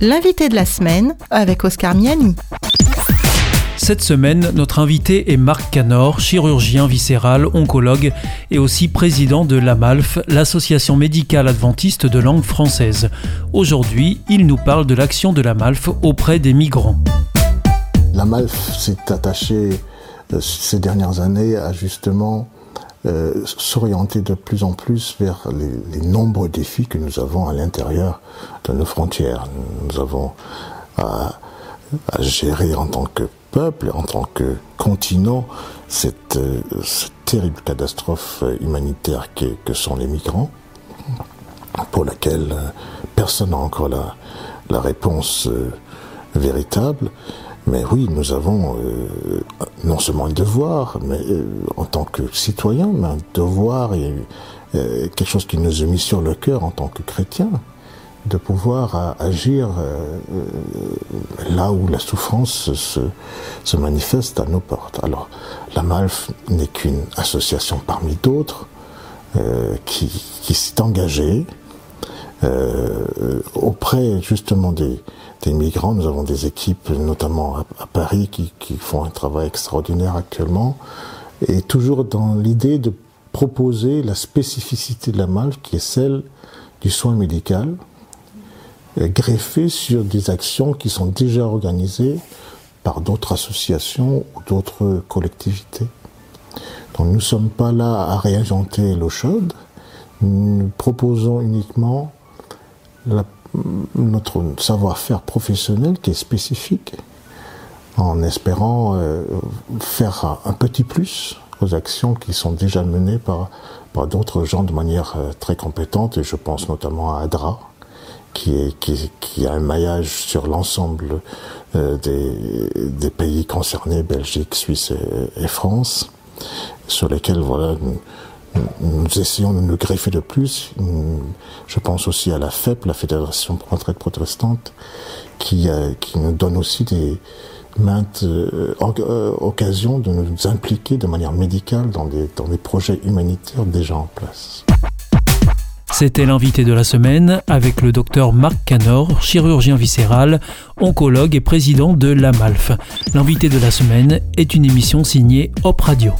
L'invité de la semaine avec Oscar Miani. Cette semaine, notre invité est Marc Canor, chirurgien viscéral, oncologue et aussi président de l'AMALF, l'Association médicale adventiste de langue française. Aujourd'hui, il nous parle de l'action de l'AMALF auprès des migrants. L'AMALF s'est attaché euh, ces dernières années à justement euh, s'orienter de plus en plus vers les, nombreux défis que nous avons à l'intérieur de nos frontières. Nous avons à, gérer en tant que peuple, en tant que continent, cette, euh, terrible catastrophe humanitaire que, sont les migrants, pour laquelle personne n'a encore la, la réponse véritable. Mais oui, nous avons euh, non seulement un devoir, mais euh, en tant que citoyen, mais un devoir et euh, quelque chose qui nous est mis sur le cœur en tant que chrétien, de pouvoir agir là où la souffrance se, se, manifeste à nos portes. Alors, la MALF n'est qu'une association parmi d'autres qui, qui s'est engagée auprès justement des, des migrants. Nous avons des équipes, notamment à, Paris, qui, qui, font un travail extraordinaire actuellement, et toujours dans l'idée de proposer la spécificité de la MALF, qui est celle du soin médical, greffée sur des actions qui sont déjà organisées par d'autres associations ou d'autres collectivités. Donc nous ne sommes pas là à réinventer l'eau chaude, nous proposons uniquement la notre savoir-faire professionnel qui est spécifique, en espérant euh, faire un, petit plus aux actions qui sont déjà menées par, par d'autres gens de manière euh, très compétente, et je pense notamment à ADRA, qui, est, qui, qui a un maillage sur l'ensemble euh, des, des, pays concernés, Belgique, Suisse et, et France, sur lesquels voilà, nous essayons de nous greffer de plus. Je pense aussi à la FEP, la Fédération pour retraite protestante, qui, euh, qui nous donne aussi des maintes euh, euh, occasions de nous impliquer de manière médicale dans des, dans des projets humanitaires déjà en place. C'était l'invité de la semaine avec le docteur Marc Canor, chirurgien viscéral, oncologue et président de l'AMALF. L'invité de la semaine est une émission signée Hop Radio.